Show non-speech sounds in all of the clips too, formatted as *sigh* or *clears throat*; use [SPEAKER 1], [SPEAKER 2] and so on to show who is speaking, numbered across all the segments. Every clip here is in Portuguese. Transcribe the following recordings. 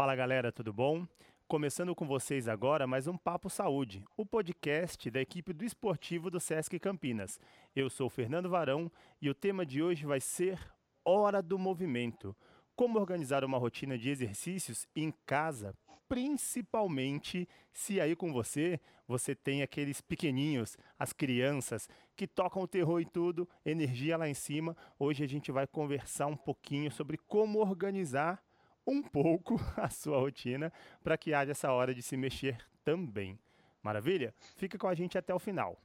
[SPEAKER 1] Fala galera, tudo bom? Começando com vocês agora mais um Papo Saúde, o podcast da equipe do esportivo do Sesc Campinas. Eu sou Fernando Varão e o tema de hoje vai ser Hora do Movimento. Como organizar uma rotina de exercícios em casa, principalmente se aí com você você tem aqueles pequeninhos, as crianças que tocam o terror e tudo, energia lá em cima. Hoje a gente vai conversar um pouquinho sobre como organizar um pouco *laughs* a sua rotina para que haja essa hora de se mexer também. Maravilha? Fica com a gente até o final.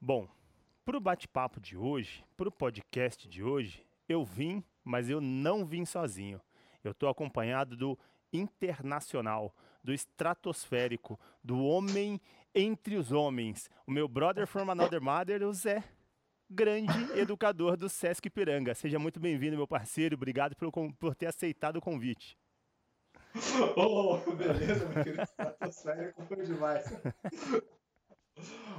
[SPEAKER 1] Bom, para o bate-papo de hoje, para o podcast de hoje, eu vim, mas eu não vim sozinho. Eu estou acompanhado do internacional, do estratosférico, do homem entre os homens, o meu brother from another mother, o Zé grande educador do Sesc Piranga. Seja muito bem-vindo, meu parceiro. Obrigado por, por ter aceitado o convite.
[SPEAKER 2] Oh, beleza, meu querido. Foi demais.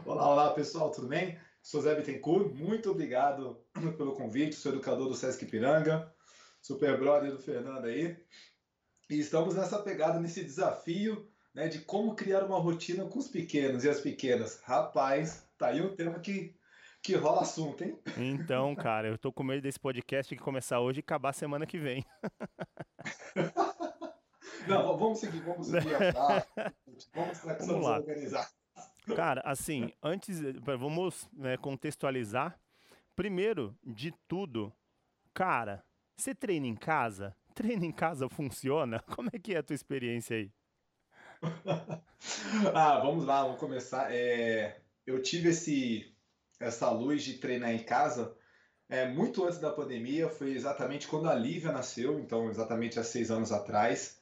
[SPEAKER 2] Olá, olá, pessoal, tudo bem? Sou Zé Bittencourt, muito obrigado pelo convite, sou educador do Sesc Piranga, super brother do Fernando aí. E estamos nessa pegada, nesse desafio né, de como criar uma rotina com os pequenos e as pequenas. Rapaz, tá aí um tema que que rola assunto, hein?
[SPEAKER 1] Então, cara, eu tô com medo desse podcast que começar hoje e acabar semana que vem. *laughs*
[SPEAKER 2] Não, vamos seguir, vamos seguir a *laughs* Vamos, vamos lá. organizar.
[SPEAKER 1] Cara, assim, antes, vamos né, contextualizar. Primeiro de tudo, cara, você treina em casa? *laughs* Treino em casa funciona? Como é que é a tua experiência aí?
[SPEAKER 2] ah, vamos lá, vamos começar. É, eu tive esse essa luz de treinar em casa é, muito antes da pandemia, foi exatamente quando a Lívia nasceu, então exatamente há seis anos atrás,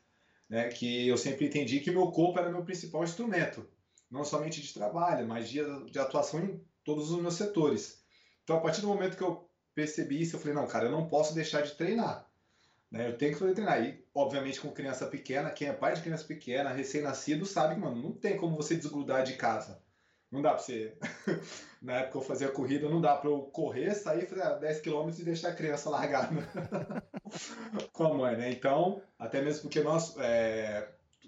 [SPEAKER 2] né, que eu sempre entendi que meu corpo era meu principal instrumento, não somente de trabalho, mas de, de atuação em todos os meus setores. Então, a partir do momento que eu percebi isso, eu falei, não, cara, eu não posso deixar de treinar. Né? Eu tenho que fazer treinar. E, obviamente, com criança pequena, quem é pai de criança pequena, recém-nascido, sabe que, mano, não tem como você desgrudar de casa. Não dá pra você. *laughs* Na época eu fazia corrida, não dá pra eu correr, sair, fazer 10 km e deixar a criança largada *laughs* com a mãe, né? Então, até mesmo porque nós, é,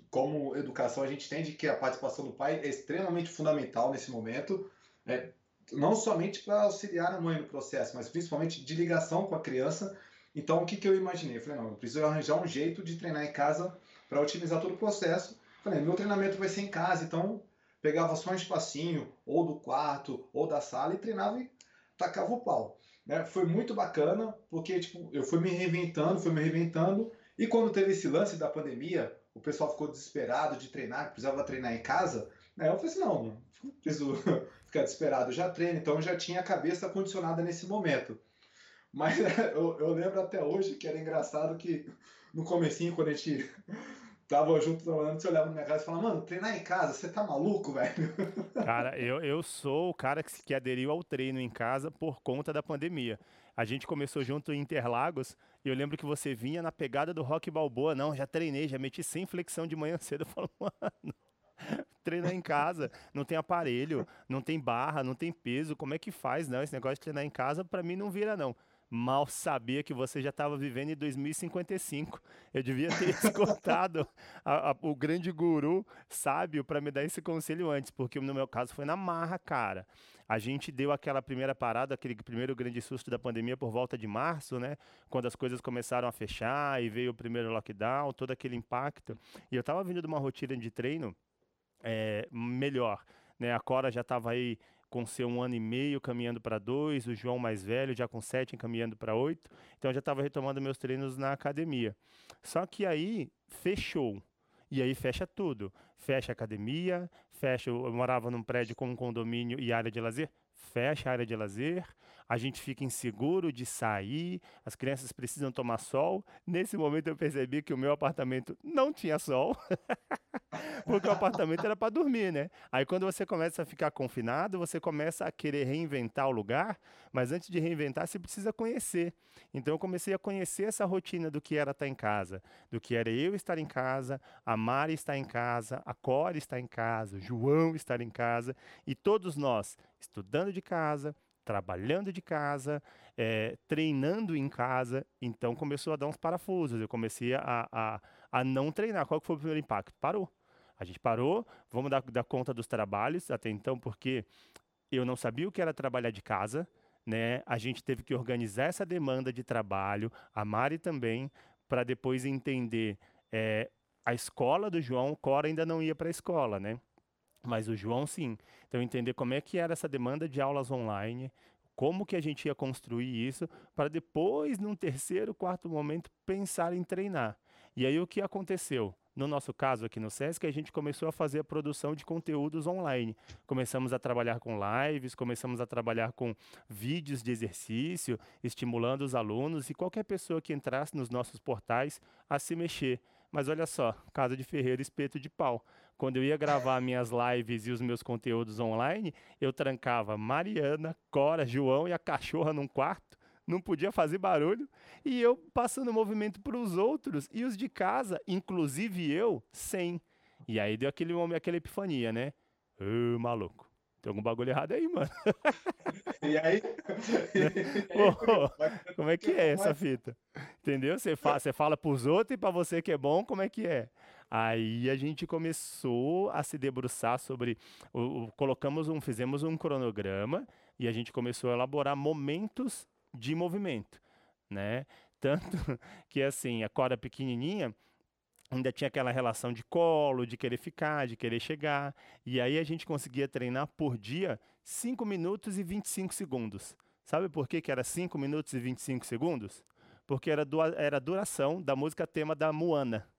[SPEAKER 2] como educação, a gente entende que a participação do pai é extremamente fundamental nesse momento. É, não somente para auxiliar a mãe no processo, mas principalmente de ligação com a criança. Então, o que, que eu imaginei? Eu falei, não, eu preciso arranjar um jeito de treinar em casa para otimizar todo o processo. Falei, meu treinamento vai ser em casa, então pegava só um espacinho, ou do quarto, ou da sala, e treinava e tacava o pau. Né? Foi muito bacana, porque tipo, eu fui me reinventando, fui me reinventando, e quando teve esse lance da pandemia, o pessoal ficou desesperado de treinar, precisava treinar em casa, né? eu falei assim, não, não preciso *laughs* ficar desesperado, eu já treino, então eu já tinha a cabeça condicionada nesse momento. Mas *laughs* eu, eu lembro até hoje que era engraçado que no comecinho, quando a gente tava junto trabalhando, você olhava na minha casa e falava, mano, treinar em casa, você tá maluco, velho? *laughs*
[SPEAKER 1] Cara, eu, eu sou o cara que, que aderiu ao treino em casa por conta da pandemia. A gente começou junto em Interlagos e eu lembro que você vinha na pegada do rock balboa. Não, já treinei, já meti sem flexão de manhã *laughs* cedo. Eu falo, mano, treinar em casa, não tem aparelho, não tem barra, não tem peso, como é que faz? Não, esse negócio de treinar em casa, para mim não vira não. Mal sabia que você já estava vivendo em 2055. Eu devia ter *laughs* escutado a, a, o grande guru sábio para me dar esse conselho antes, porque no meu caso foi na marra, cara. A gente deu aquela primeira parada, aquele primeiro grande susto da pandemia por volta de março, né? Quando as coisas começaram a fechar e veio o primeiro lockdown, todo aquele impacto. E eu estava vindo de uma rotina de treino é, melhor. Né? A Cora já estava aí com seu um ano e meio caminhando para dois, o João mais velho já com sete encaminhando para oito. Então eu já estava retomando meus treinos na academia. Só que aí fechou. E aí fecha tudo. Fecha a academia, fecha. Eu morava num prédio com um condomínio e área de lazer fecha a área de lazer, a gente fica inseguro de sair, as crianças precisam tomar sol. Nesse momento eu percebi que o meu apartamento não tinha sol, *laughs* porque o apartamento era para dormir, né? Aí quando você começa a ficar confinado, você começa a querer reinventar o lugar, mas antes de reinventar, você precisa conhecer. Então eu comecei a conhecer essa rotina do que era estar em casa, do que era eu estar em casa, a Mari estar em casa, a Core estar em casa, o João estar em casa, e todos nós estudando de casa, trabalhando de casa, é, treinando em casa, então começou a dar uns parafusos. Eu comecei a, a, a não treinar. Qual foi o primeiro impacto? Parou. A gente parou, vamos dar, dar conta dos trabalhos até então, porque eu não sabia o que era trabalhar de casa, né? A gente teve que organizar essa demanda de trabalho, a Mari também, para depois entender é, a escola do João, Cora ainda não ia para a escola, né? Mas o João sim. Então entender como é que era essa demanda de aulas online, como que a gente ia construir isso para depois, num terceiro, quarto momento, pensar em treinar. E aí o que aconteceu? No nosso caso aqui no SESC, a gente começou a fazer a produção de conteúdos online. Começamos a trabalhar com lives, começamos a trabalhar com vídeos de exercício, estimulando os alunos e qualquer pessoa que entrasse nos nossos portais a se mexer. Mas olha só, casa de ferreiro, espeto de pau. Quando eu ia gravar minhas lives e os meus conteúdos online, eu trancava Mariana, Cora, João e a cachorra num quarto não podia fazer barulho, e eu passando movimento para os outros, e os de casa, inclusive eu, sem. E aí deu aquele momento, aquela epifania, né? Ô, maluco, tem algum bagulho errado aí, mano. *laughs*
[SPEAKER 2] E aí? *laughs*
[SPEAKER 1] Pô, como é que é essa fita? Entendeu? Você fala, você fala pros outros e para você que é bom, como é que é? Aí a gente começou a se debruçar sobre, o, o, colocamos um, fizemos um cronograma e a gente começou a elaborar momentos de movimento, né? *laughs* Tanto que assim, a corda pequenininha ainda tinha aquela relação de colo, de querer ficar, de querer chegar, e aí a gente conseguia treinar por dia 5 minutos e 25 segundos. Sabe por que, que era 5 minutos e 25 segundos? Porque era, era a duração da música tema da Moana.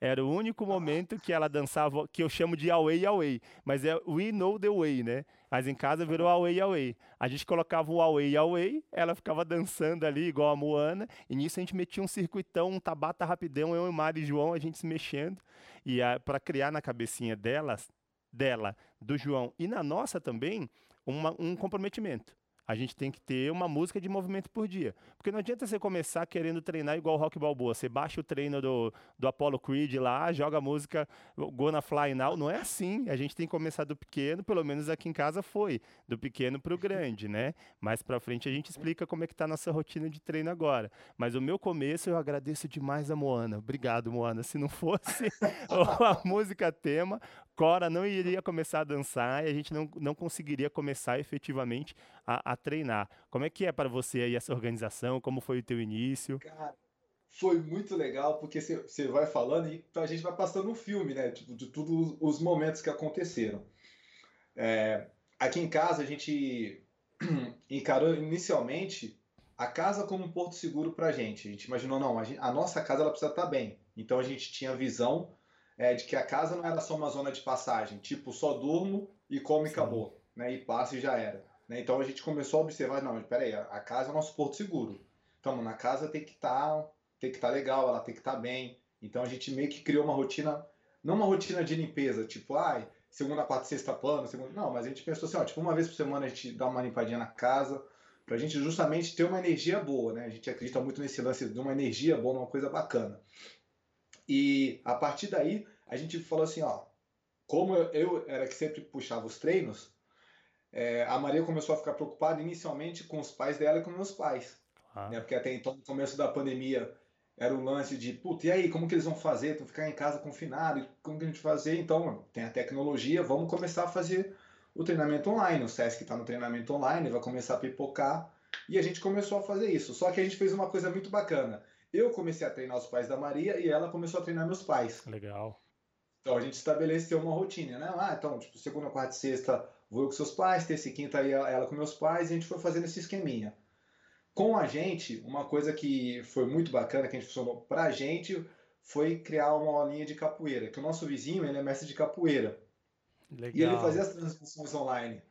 [SPEAKER 1] Era o único momento que ela dançava, que eu chamo de Away Away, mas é We Know the Way, né? Mas em casa virou Away Away. A gente colocava o Away Away, ela ficava dançando ali igual a Moana, e nisso a gente metia um circuitão, um tabata rapidão, eu e Mari e João, a gente se mexendo, e para criar na cabecinha delas, dela, do João e na nossa também, uma, um comprometimento a gente tem que ter uma música de movimento por dia. Porque não adianta você começar querendo treinar igual o Rock Balboa. Você baixa o treino do, do Apollo Creed lá, joga a música Gonna Fly Now. Não é assim. A gente tem que começar do pequeno, pelo menos aqui em casa foi. Do pequeno para o grande, né? Mais para frente a gente explica como é que tá a nossa rotina de treino agora. Mas o meu começo eu agradeço demais a Moana. Obrigado, Moana. Se não fosse *laughs* a música tema, Cora não iria começar a dançar e a gente não, não conseguiria começar efetivamente a, a treinar. Como é que é para você aí essa organização? Como foi o teu início?
[SPEAKER 2] Cara, foi muito legal porque você vai falando e a gente vai passando um filme, né? Tipo, de todos os momentos que aconteceram. É, aqui em casa a gente *clears throat* encarou inicialmente a casa como um porto seguro para a gente. A gente imaginou, não, a, gente, a nossa casa ela precisa estar tá bem. Então a gente tinha visão é, de que a casa não era só uma zona de passagem, tipo, só durmo e como e acabou, né? E passa e já era. Né? Então a gente começou a observar, não, peraí, a casa é o nosso porto seguro. Então, na casa tem que estar tá, tem que estar tá legal, ela tem que estar tá bem. Então a gente meio que criou uma rotina, não uma rotina de limpeza, tipo, ai, segunda, quarta, sexta plano, segunda... não, mas a gente pensou assim, ó, tipo, uma vez por semana a gente dá uma limpadinha na casa, pra gente justamente ter uma energia boa, né? A gente acredita muito nesse lance de uma energia boa, uma coisa bacana. E a partir daí, a gente falou assim, ó, como eu, eu era que sempre puxava os treinos, é, a Maria começou a ficar preocupada inicialmente com os pais dela e com meus pais. Ah. Né? Porque até então, no começo da pandemia, era o lance de, puta, e aí, como que eles vão fazer? Tu ficar em casa confinado, como que a gente fazer? Então, tem a tecnologia, vamos começar a fazer o treinamento online. O SESC está no treinamento online, vai começar a pipocar. E a gente começou a fazer isso. Só que a gente fez uma coisa muito bacana. Eu comecei a treinar os pais da Maria e ela começou a treinar meus pais.
[SPEAKER 1] Legal.
[SPEAKER 2] Então a gente estabeleceu uma rotina, né? Ah, então, tipo, segunda, quarta e sexta vou eu com seus pais, terça e quinta ela com meus pais, e a gente foi fazendo esse esqueminha. Com a gente, uma coisa que foi muito bacana, que a gente funcionou pra gente, foi criar uma aulinha de capoeira, que o nosso vizinho, ele é mestre de capoeira. Legal. E ele fazia as transmissões online.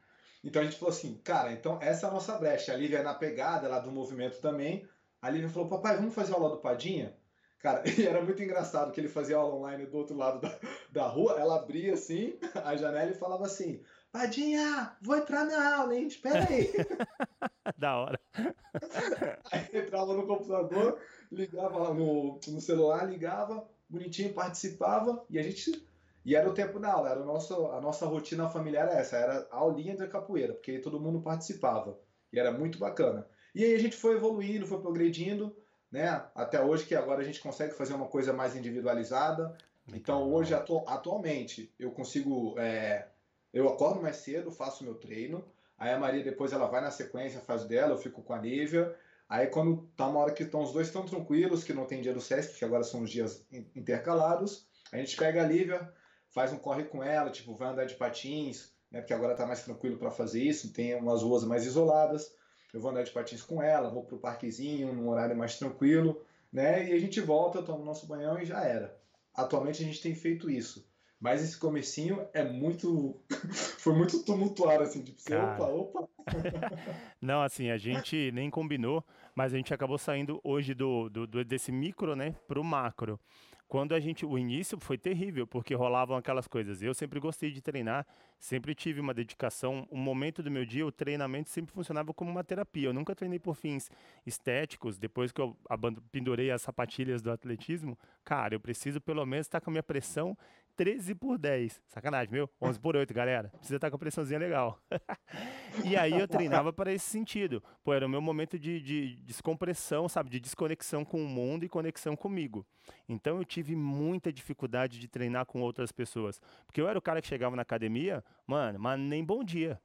[SPEAKER 2] Então a gente falou assim, cara, então essa é a nossa brecha. A Lívia é na pegada lá do movimento também. A Lívia falou, papai, vamos fazer aula do Padinha? Cara, *laughs* e era muito engraçado que ele fazia aula online do outro lado da, da rua, ela abria assim a janela e falava assim: Padinha, vou entrar na aula, hein? Espera aí. *laughs*
[SPEAKER 1] da hora. *laughs*
[SPEAKER 2] Aí entrava no computador, ligava no, no celular, ligava, bonitinho, participava e a gente. E era o tempo da aula, era o nosso, a nossa rotina familiar essa, era a aulinha de capoeira, porque todo mundo participava. E era muito bacana. E aí a gente foi evoluindo, foi progredindo, né? Até hoje que agora a gente consegue fazer uma coisa mais individualizada. Então hoje, atu atualmente, eu consigo. É, eu acordo mais cedo, faço meu treino. Aí a Maria depois ela vai na sequência, faz dela, eu fico com a Nívia. Aí quando tá uma hora que estão os dois tão tranquilos, que não tem dia do SESC, que agora são os dias intercalados, a gente pega a Lívia, faz um corre com ela, tipo, vai andar de patins, né, porque agora tá mais tranquilo para fazer isso, tem umas ruas mais isoladas. Eu vou andar de patins com ela, vou pro parquezinho, num horário mais tranquilo, né? E a gente volta, toma o nosso banhão e já era. Atualmente a gente tem feito isso. Mas esse comecinho é muito. *laughs* Foi muito tumultuário, assim, tipo, você, opa, opa. *laughs*
[SPEAKER 1] Não, assim, a gente nem combinou, mas a gente acabou saindo hoje do, do, do desse micro, né, pro macro. Quando a gente, o início foi terrível, porque rolavam aquelas coisas. Eu sempre gostei de treinar, sempre tive uma dedicação. Um momento do meu dia, o treinamento sempre funcionava como uma terapia. Eu nunca treinei por fins estéticos. Depois que eu pendurei as sapatilhas do atletismo, cara, eu preciso pelo menos estar com a minha pressão 13 por 10. Sacanagem, meu? 11 por 8, galera. Precisa estar com a pressãozinha legal. *laughs* e aí eu treinava para esse sentido. Pô, era o meu momento de, de, descompressão, sabe? De desconexão com o mundo e conexão comigo. Então eu tive muita dificuldade de treinar com outras pessoas. Porque eu era o cara que chegava na academia, mano, mas nem bom dia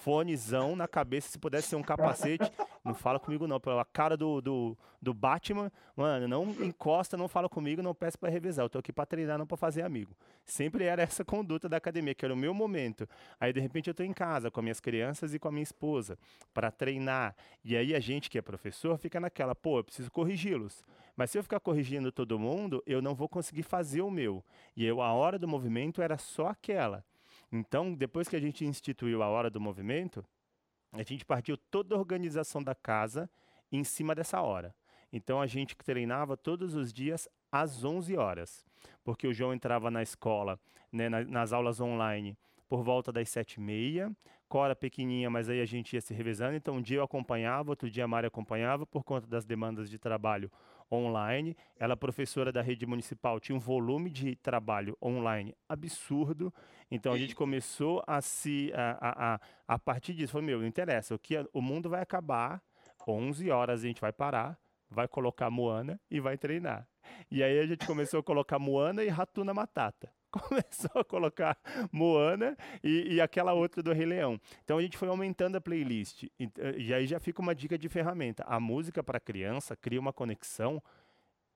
[SPEAKER 1] fonezão na cabeça, se pudesse ser um capacete. Não fala comigo, não. Pela cara do, do, do Batman, mano, não encosta, não fala comigo, não peça para revezar. Eu tô aqui para treinar, não para fazer amigo. Sempre era essa conduta da academia, que era o meu momento. Aí, de repente, eu tô em casa com minhas crianças e com a minha esposa para treinar. E aí, a gente que é professor fica naquela, pô, eu preciso corrigi-los. Mas se eu ficar corrigindo todo mundo, eu não vou conseguir fazer o meu. E eu, a hora do movimento era só aquela. Então, depois que a gente instituiu a hora do movimento, a gente partiu toda a organização da casa em cima dessa hora. Então, a gente treinava todos os dias às 11 horas, porque o João entrava na escola, né, nas aulas online, por volta das sete e meia. Cora pequenininha, mas aí a gente ia se revezando. Então, um dia eu acompanhava, outro dia a Mari acompanhava, por conta das demandas de trabalho online. Ela, professora da rede municipal, tinha um volume de trabalho online absurdo. Então a gente começou a se. A, a, a partir disso, falou: meu, não interessa, o, que, o mundo vai acabar, 11 horas a gente vai parar, vai colocar Moana e vai treinar. E aí a gente começou a colocar Moana e Ratuna Matata. Começou a colocar Moana e, e, aquela outra do Rei Leão. Então a gente foi aumentando a playlist. E, e aí já fica uma dica de ferramenta. A música para criança cria uma conexão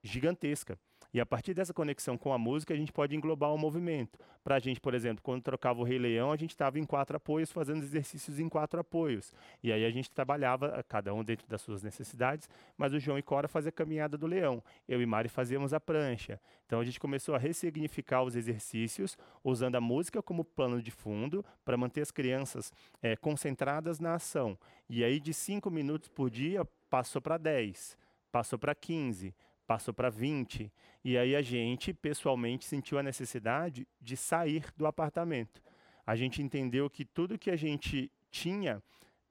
[SPEAKER 1] gigantesca. E a partir dessa conexão com a música, a gente pode englobar o movimento. Para a gente, por exemplo, quando trocava o Rei Leão, a gente estava em quatro apoios, fazendo exercícios em quatro apoios. E aí a gente trabalhava, eh, cada um dentro das suas necessidades, mas o João e Cora faziam a caminhada do leão. Eu e Mari fazíamos a prancha. Então a gente começou a ressignificar os exercícios, usando a música como plano de fundo, para manter as crianças é, concentradas na ação. E aí, de cinco minutos por dia, passou para 10, passou para 15 passou para 20. E aí a gente, pessoalmente, sentiu a necessidade de sair do apartamento. A gente entendeu que tudo que a gente tinha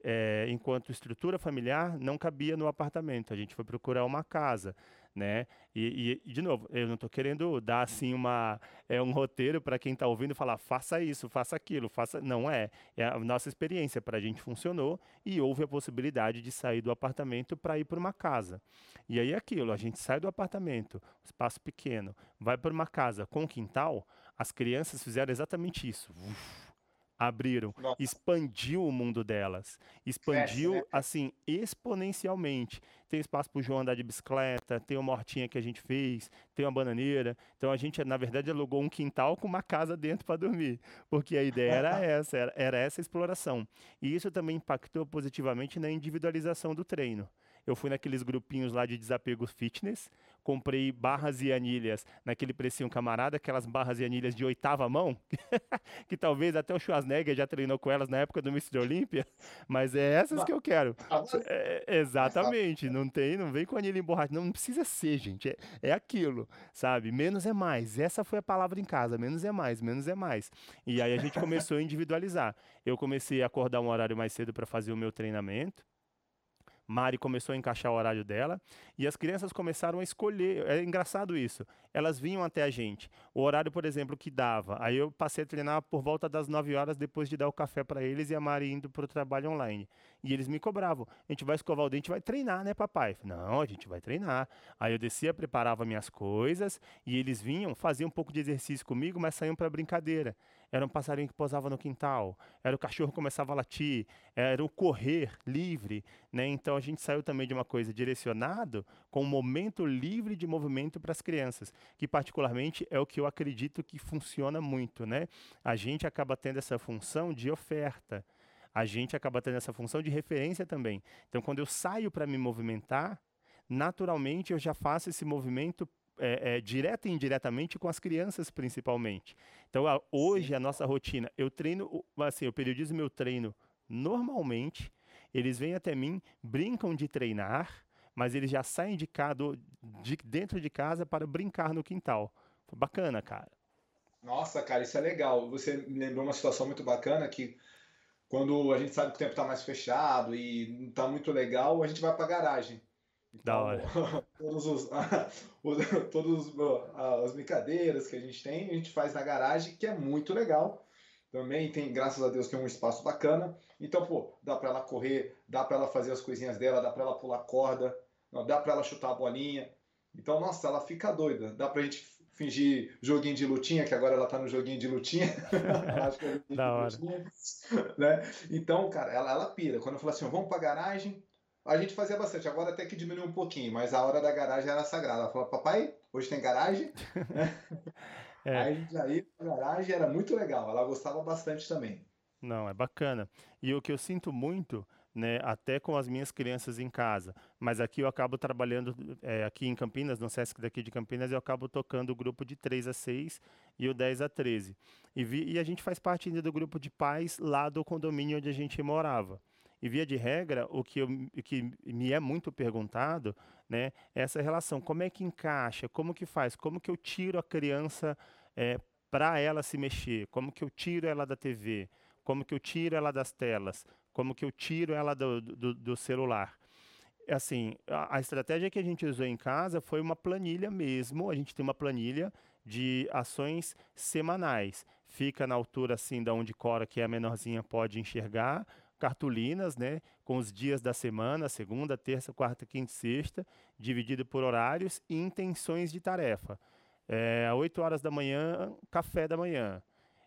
[SPEAKER 1] é, enquanto estrutura familiar não cabia no apartamento. A gente foi procurar uma casa né? E, e, de novo, eu não estou querendo dar assim uma é um roteiro para quem está ouvindo falar faça isso, faça aquilo, faça não é. É a nossa experiência para a gente funcionou e houve a possibilidade de sair do apartamento para ir para uma casa. E aí é aquilo a gente sai do apartamento espaço pequeno vai para uma casa com quintal as crianças fizeram exatamente isso. Uf abriram, Nossa. expandiu o mundo delas, expandiu né? assim exponencialmente. Tem espaço para o João andar de bicicleta, tem uma hortinha que a gente fez, tem uma bananeira. Então a gente na verdade alugou um quintal com uma casa dentro para dormir, porque a ideia era *laughs* essa, era, era essa exploração. E isso também impactou positivamente na individualização do treino. Eu fui naqueles grupinhos lá de desapego fitness, comprei barras e anilhas naquele precinho camarada, aquelas barras e anilhas de oitava mão, *laughs* que talvez até o Schwarzenegger já treinou com elas na época do Mr. Olímpia, mas é essas que eu quero. É, exatamente, não tem, não vem com anilha emborrachada, não, não precisa ser, gente, é, é aquilo, sabe? Menos é mais, essa foi a palavra em casa, menos é mais, menos é mais. E aí a gente começou a individualizar. Eu comecei a acordar um horário mais cedo para fazer o meu treinamento, Mari começou a encaixar o horário dela e as crianças começaram a escolher. É engraçado isso. Elas vinham até a gente. O horário, por exemplo, que dava. Aí eu passei a treinar por volta das 9 horas depois de dar o café para eles e a Mari indo para o trabalho online. E eles me cobravam. A gente vai escovar o dente, vai treinar, né, papai? Não, a gente vai treinar. Aí eu descia, preparava minhas coisas e eles vinham, faziam um pouco de exercício comigo, mas saíam para brincadeira. Era um passarinho que posava no quintal, era o cachorro que começava a latir, era o correr livre, né? Então a gente saiu também de uma coisa direcionado com um momento livre de movimento para as crianças, que particularmente é o que eu acredito que funciona muito, né? A gente acaba tendo essa função de oferta a gente acaba tendo essa função de referência também. Então, quando eu saio para me movimentar, naturalmente eu já faço esse movimento é, é, direta e indiretamente com as crianças, principalmente. Então, a, hoje, a nossa rotina, eu treino, assim, eu periodizo meu treino normalmente, eles vêm até mim, brincam de treinar, mas eles já saem de, casa, de dentro de casa para brincar no quintal. Bacana, cara.
[SPEAKER 2] Nossa, cara, isso é legal. Você me lembrou uma situação muito bacana que quando a gente sabe que o tempo está mais fechado e não está muito legal, a gente vai para a garagem.
[SPEAKER 1] Então, da hora. *laughs*
[SPEAKER 2] todos os, *laughs* todas as brincadeiras que a gente tem, a gente faz na garagem, que é muito legal. Também tem, graças a Deus, tem um espaço bacana. Então, pô, dá para ela correr, dá para ela fazer as coisinhas dela, dá para ela pular corda, dá para ela chutar a bolinha. Então, nossa, ela fica doida. Dá pra gente fingir joguinho de lutinha, que agora ela tá no joguinho de lutinha. *laughs* Acho que é
[SPEAKER 1] da hora.
[SPEAKER 2] Lutinha, né? Então, cara, ela, ela pira. Quando eu falo assim, vamos pra garagem, a gente fazia bastante, agora até que diminuiu um pouquinho, mas a hora da garagem era sagrada. Ela falou, papai, hoje tem garagem? é. *laughs* *laughs* Aí a gente já ia pra garagem, era muito legal. Ela gostava bastante também.
[SPEAKER 1] Não, é bacana. E o que eu sinto muito né, até com as minhas crianças em casa. Mas aqui eu acabo trabalhando, é, aqui em Campinas, no Sesc daqui de Campinas, eu acabo tocando o grupo de 3 a 6 e o 10 a 13. E, vi, e a gente faz parte ainda do grupo de pais lá do condomínio onde a gente morava. E via de regra, o que, eu, que me é muito perguntado, né, é essa relação. Como é que encaixa? Como que faz? Como que eu tiro a criança é, para ela se mexer? Como que eu tiro ela da TV? Como que eu tiro ela das telas? Como que eu tiro ela do, do, do celular. Assim, a, a, estratégia que a gente usou em casa foi uma planilha mesmo. A gente tem uma planilha de ações semanais. Fica na altura assim da onde Cora, que é a menorzinha, pode enxergar. Cartolinas, né, com os dias da semana, segunda, terça, quarta, quinta e sexta, dividido por horários e intenções de tarefa. É, 8 horas da manhã, café da manhã.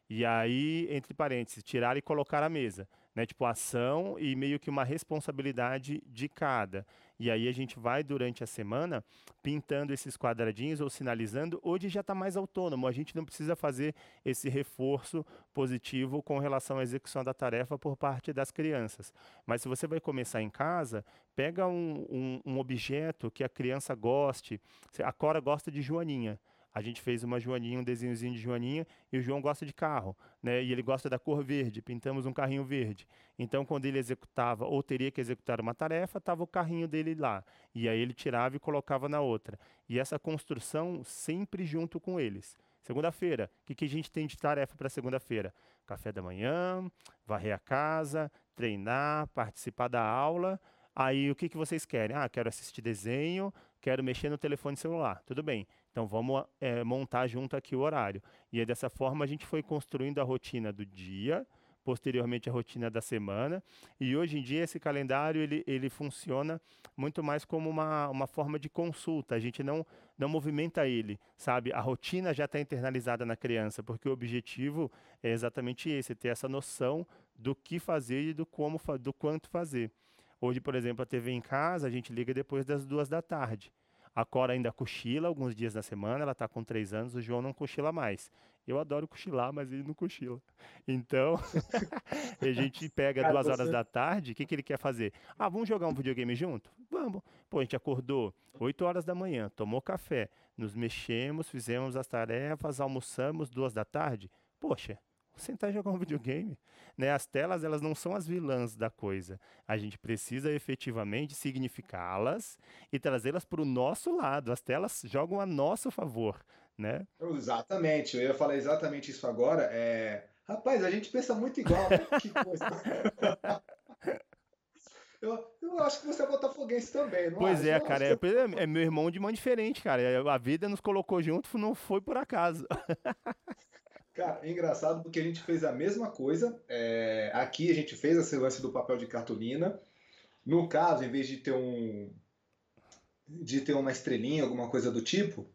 [SPEAKER 1] E aí, entre parênteses, tirar e colocar à mesa né? Tipo, ação e meio que uma responsabilidade de cada. E aí a gente vai durante a semana pintando esses quadradinhos ou sinalizando. Hoje já está mais autônomo, a gente não precisa fazer esse reforço positivo com relação à execução da tarefa por parte das crianças. Mas se você vai começar em casa, pega um, um, um objeto que a criança goste. A Cora gosta de joaninha a gente fez uma joaninha, um desenhozinho de joaninha, e o João gosta de carro, né? E ele gosta da cor verde, pintamos um carrinho verde. Então, quando ele executava ou teria que executar uma tarefa, estava o carrinho dele lá. E aí ele tirava e colocava na outra. E essa construção sempre junto com eles. Segunda-feira, o que, que a gente tem de tarefa para segunda-feira? Café da manhã, varrer a casa, treinar, participar da aula. Aí o que, que vocês querem? Ah, quero assistir desenho, quero mexer no telefone celular. Tudo bem. Então vamos é, montar junto aqui o horário. E aí, dessa forma a gente foi construindo a rotina do dia, posteriormente a rotina da semana. E hoje em dia esse calendário ele, ele funciona muito mais como uma, uma forma de consulta. A gente não, não movimenta ele, sabe? A rotina já está internalizada na criança, porque o objetivo é exatamente esse, ter essa noção do que fazer e do como do quanto fazer. Hoje, por exemplo, a TV em casa, a gente liga depois das duas da tarde. A Cora ainda cochila alguns dias na semana, ela está com três anos, o João não cochila mais. Eu adoro cochilar, mas ele não cochila. Então, *laughs* a gente pega Cara, duas você... horas da tarde, o que, que ele quer fazer? Ah, vamos jogar um videogame junto? Vamos. Pô, a gente acordou 8 horas da manhã, tomou café, nos mexemos, fizemos as tarefas, almoçamos duas da tarde. Poxa, sentar e jogar um videogame. Né? As telas elas não são as vilãs da coisa. A gente precisa efetivamente significá-las e trazê-las para o nosso lado. As telas jogam a nosso favor. Né?
[SPEAKER 2] Exatamente, eu ia falar exatamente isso agora. É... Rapaz, a gente pensa muito igual. *laughs* Que coisa. *laughs* Eu, eu, acho que você é botafoguense também, não
[SPEAKER 1] Pois
[SPEAKER 2] acho?
[SPEAKER 1] é, cara. É, é, meu irmão de mão diferente, cara. A vida nos colocou junto, não foi por acaso. *laughs*
[SPEAKER 2] Cara, é engraçado porque a gente fez a mesma coisa. É, aqui a gente fez esse lance do papel de cartolina. No caso, em vez de ter um de ter uma estrelinha, alguma coisa do tipo,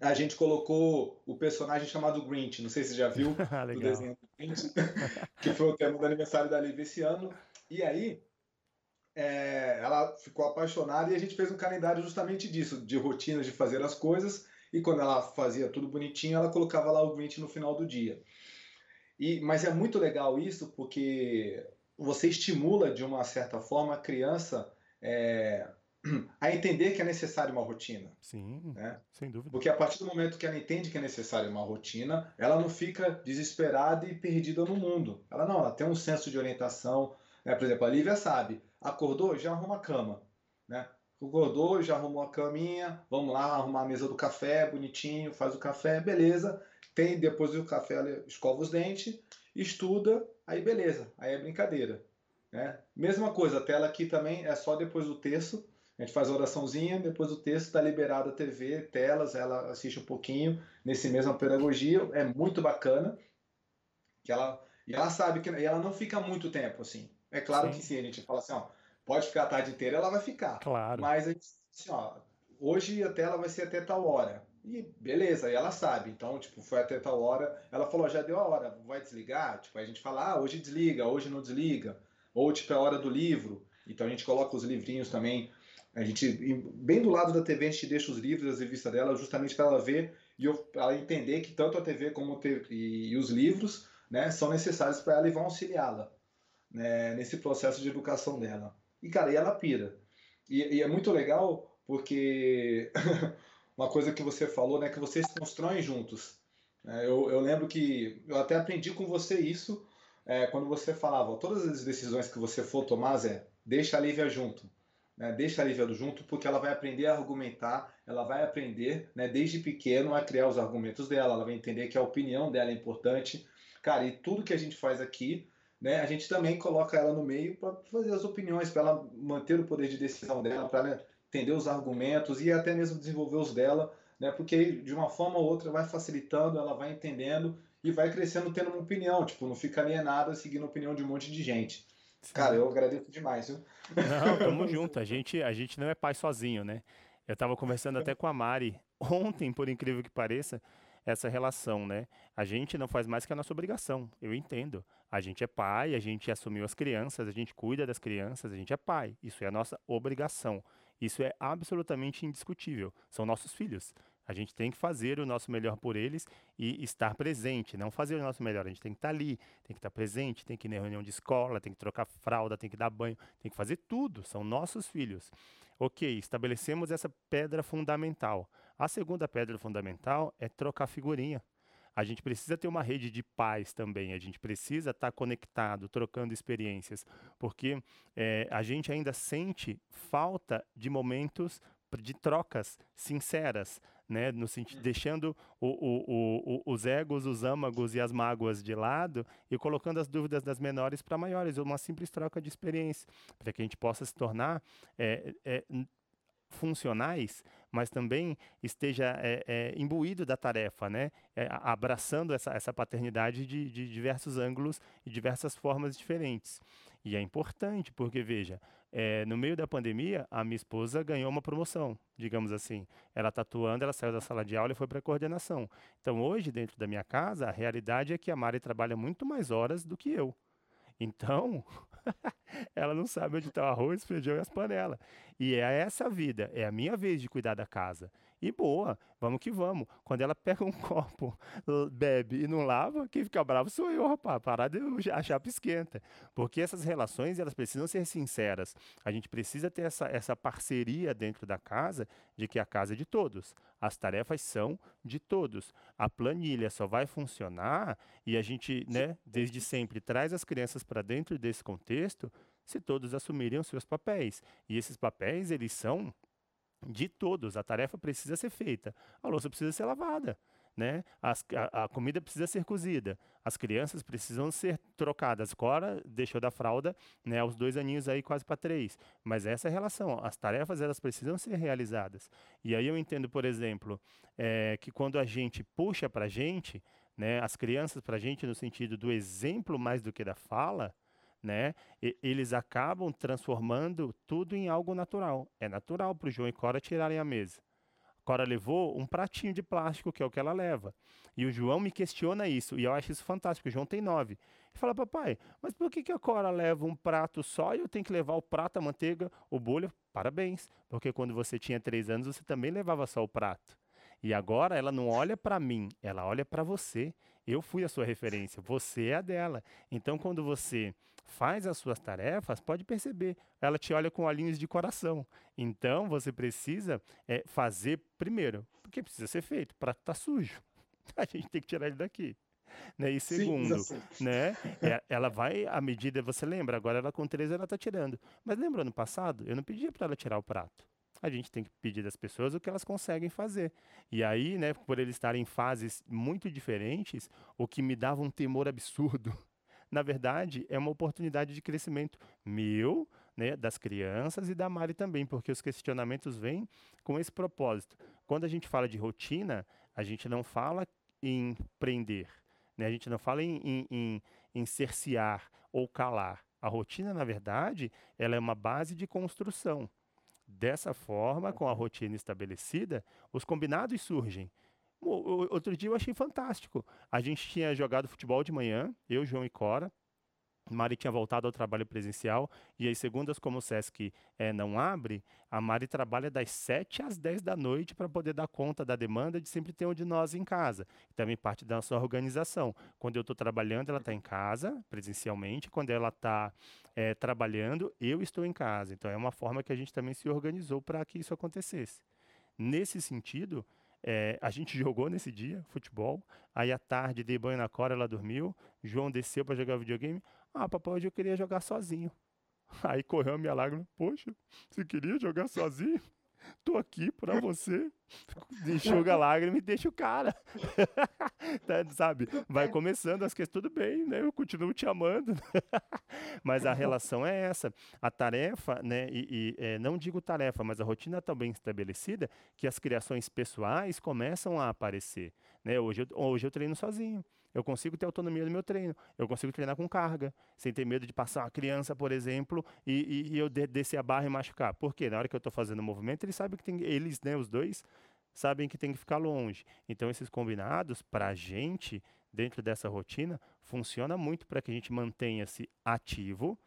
[SPEAKER 2] a gente colocou o personagem chamado Grinch. Não sei se você já viu *laughs*
[SPEAKER 1] Ah,
[SPEAKER 2] o desenho do Grinch, que foi o tema do aniversário da Liv esse ano. E aí, é, ela ficou apaixonada e a gente fez um calendário justamente disso, de rotinas de fazer as coisas. E quando ela fazia tudo bonitinho, ela colocava lá o Grinch no final do dia. E, mas é muito legal isso porque você estimula de uma certa forma a criança é, *clears throat* a entender que é necessário uma rotina.
[SPEAKER 1] Sim,
[SPEAKER 2] Né?
[SPEAKER 1] sem dúvida.
[SPEAKER 2] Porque a partir do momento que ela entende que é necessário uma rotina, ela não fica desesperada e perdida no mundo. Ela não, ela tem um senso de orientação. Né? Por exemplo, a Lívia sabe, acordou, já arruma a cama. Né? Acordou, já arrumou a caminha, vamos lá arrumar a mesa do café, bonitinho, faz o café, beleza. Tem depois do café, ela escova os dentes, estuda, aí beleza, aí é brincadeira. Né? Mesma coisa, a tela aqui também é só depois do texto. A gente faz a oraçãozinha, depois do texto está liberado a TV, telas, ela assiste um pouquinho nesse mesma pedagogia, é muito bacana. Que ela, e ela sabe que e ela não fica muito tempo assim. É claro
[SPEAKER 1] Sim.
[SPEAKER 2] que se a gente fala assim, ó, pode ficar a tarde inteira, ela vai ficar.
[SPEAKER 1] Claro.
[SPEAKER 2] Mas a gente, assim, ó, hoje a tela vai ser até tal hora. E beleza, e ela sabe. Então, tipo, foi até tal hora. Ela falou, já deu a hora, vai desligar? Tipo, aí a gente fala, ah, hoje desliga, hoje não desliga. Ou, tipo, é a hora do livro. Então a gente coloca os livrinhos também. A gente, bem do lado da TV, a gente deixa os livros, as revistas dela, justamente para ela ver e eu, ela entender que tanto a TV como e, e os livros né, são necessários para ela e vão auxiliá-la né, nesse processo de educação dela. E, cara, e ela pira. E, e é muito legal porque *laughs* uma coisa que você falou, né, que vocês constroem juntos. É, eu, eu lembro que eu até aprendi com você isso é, quando você falava, todas as decisões que você for tomar, Zé, deixa a Lívia junto. Né? Deixa a Lívia junto porque ela vai aprender a argumentar, ela vai aprender né, desde pequeno a criar os argumentos dela, ela vai entender que a opinião dela é importante. Cara, e tudo que a gente faz aqui, né, a gente também coloca ela no meio para fazer as opiniões, para ela manter o poder de decisão dela, para né, entender os argumentos e até mesmo desenvolver os dela, né, porque de uma forma ou outra vai facilitando, ela vai entendendo e vai crescendo tendo uma opinião, tipo, não fica alienada seguindo a opinião de um monte de gente.
[SPEAKER 1] Sim.
[SPEAKER 2] Cara, eu agradeço demais, viu?
[SPEAKER 1] Não, tamo *laughs* junto. A gente, a gente não é pai sozinho, né? Eu tava conversando até com a Mari ontem, por incrível que pareça, essa relação, né? A gente não faz mais que a nossa obrigação. Eu entendo. A gente é pai, a gente assumiu as crianças, a gente cuida das crianças, a gente é pai. Isso é a nossa obrigação. Isso é absolutamente indiscutível. São nossos filhos. A gente tem que fazer o nosso melhor por eles e estar presente, não fazer o nosso melhor. A gente tem que estar ali, tem que estar presente, tem que ir na reunião de escola, tem que trocar fralda, tem que dar banho, tem que fazer tudo. São nossos filhos. Ok, estabelecemos essa pedra fundamental. A segunda pedra fundamental é trocar figurinha. A gente precisa ter uma rede de paz também, a gente precisa estar conectado, trocando experiências, porque é, a gente ainda sente falta de momentos de trocas sinceras, né? No sentido, deixando o, o, o, os egos, os âmagos e as mágoas de lado e colocando as dúvidas das menores para maiores, uma simples troca de experiência, para que a gente possa se tornar é, é, funcionais, mas também esteja é, é, imbuído da tarefa, né? É, abraçando essa, essa paternidade de, de diversos ângulos e diversas formas diferentes. E é importante porque, veja, é, no meio da pandemia, a minha esposa ganhou uma promoção, digamos assim. Ela está atuando, ela saiu da sala de aula e foi para a coordenação. Então, hoje, dentro da minha casa, a realidade é que a Mari trabalha muito mais horas do que eu. Então, *laughs* *laughs* ela não sabe onde está o arroz, feijão e as panelas. E é essa a vida, é a minha vez de cuidar da casa. E boa, vamos que vamos. Quando ela pega um *laughs* copo, bebe e não lava, quem fica bravo sou eu, rapaz. Parar de a chapa esquenta. Porque essas relações, elas precisam ser sinceras. A gente precisa ter essa, essa parceria dentro da casa de que a casa é de todos. As tarefas são de todos. A planilha só vai funcionar e a gente, né, desde sempre traz as crianças para dentro desse contexto se todos assumirem os seus papéis. E esses papéis, eles são de todos. A tarefa precisa ser feita. A louça precisa ser lavada. Né? As, a, a, comida precisa ser cozida, as crianças precisam ser trocadas. Cora deixou da fralda né, aos dois aninhos aí quase para três, mas essa é a relação. As tarefas elas precisam ser realizadas. E aí eu entendo, por exemplo, é, que quando a gente puxa para a gente, né? As crianças, para a gente, no sentido do exemplo mais do que da fala, né? E, eles acabam transformando tudo em algo natural. É natural para o João e Cora tirarem a mesa. Cora levou um pratinho de plástico, que é o que ela leva. E o João me questiona isso, e eu acho isso fantástico. O João tem nove. E fala, papai, mas por que, que a Cora leva um prato só e eu tenho que levar o prato, a manteiga, o bolho? Parabéns, porque quando você tinha três anos, você também levava só o prato. E agora ela não olha para mim, ela olha para você. Eu fui a sua referência, você é a dela. Então, quando você faz as suas tarefas, pode perceber, ela te olha com olhinhos de coração. Então, você precisa é, fazer primeiro, porque precisa ser feito, para estar tá sujo. *laughs* A gente tem que tirar ele daqui. Né? E segundo, Sim, né? É, *laughs* ela vai à medida, você lembra, agora ela com 13 ela está tirando. Mas lembra no passado, eu não pedia para ela tirar o prato a gente tem que pedir das pessoas o que elas conseguem fazer. E aí, né, por eles estarem em fases muito diferentes, o que me dava um temor absurdo, na verdade, é uma oportunidade de crescimento meu, né, das crianças e da Mari também, porque os questionamentos vêm com esse propósito. Quando a gente fala de rotina, a gente não fala em prender, né? a gente não fala em, em, em, em cercear ou calar. A rotina, na verdade, ela é uma base de construção. Dessa forma, com a rotina estabelecida, os combinados surgem. Outro dia eu achei fantástico. A gente tinha jogado futebol de manhã, eu, João e Cora. Mari tinha voltado ao trabalho presencial e aí, segundas, como o SESC é, não abre, a Mari trabalha das 7 às 10 da noite para poder dar conta da demanda de sempre ter um de nós em casa. Também parte da nossa organização. Quando eu estou trabalhando, ela está em casa, presencialmente. Quando ela está é, trabalhando, eu estou em casa. Então, é uma forma que a gente também se organizou para que isso acontecesse. Nesse sentido, é, a gente jogou nesse dia futebol. Aí à tarde dei banho na Cora, ela dormiu. João desceu para jogar videogame. Ah, papai, hoje eu queria jogar sozinho. *laughs* Aí correu a minha lágrima. Poxa, você queria jogar sozinho? *laughs* Tô aqui pra você. *laughs* Enxuga a lágrima e deixa o cara. *laughs* tá, sabe? Vai começando as questões, tudo bem, né? Eu continuo te amando. mas a relação é essa. A tarefa, né? E, e é, não digo tarefa, mas a rotina está bem estabelecida que as criações pessoais começam a aparecer. Né? Hoje, eu, hoje eu treino sozinho. Eu consigo ter autonomia no meu treino. Eu consigo treinar com carga, sem ter medo de passar uma criança, por exemplo, e, e, e eu descer a barra e machucar. Por quê? Na hora que eu estou fazendo o movimento, eles sabem que tem. Eles, né, os dois, sabem que tem que ficar longe. Então, esses combinados, para a gente, dentro dessa rotina, funciona muito para que a gente mantenha-se ativo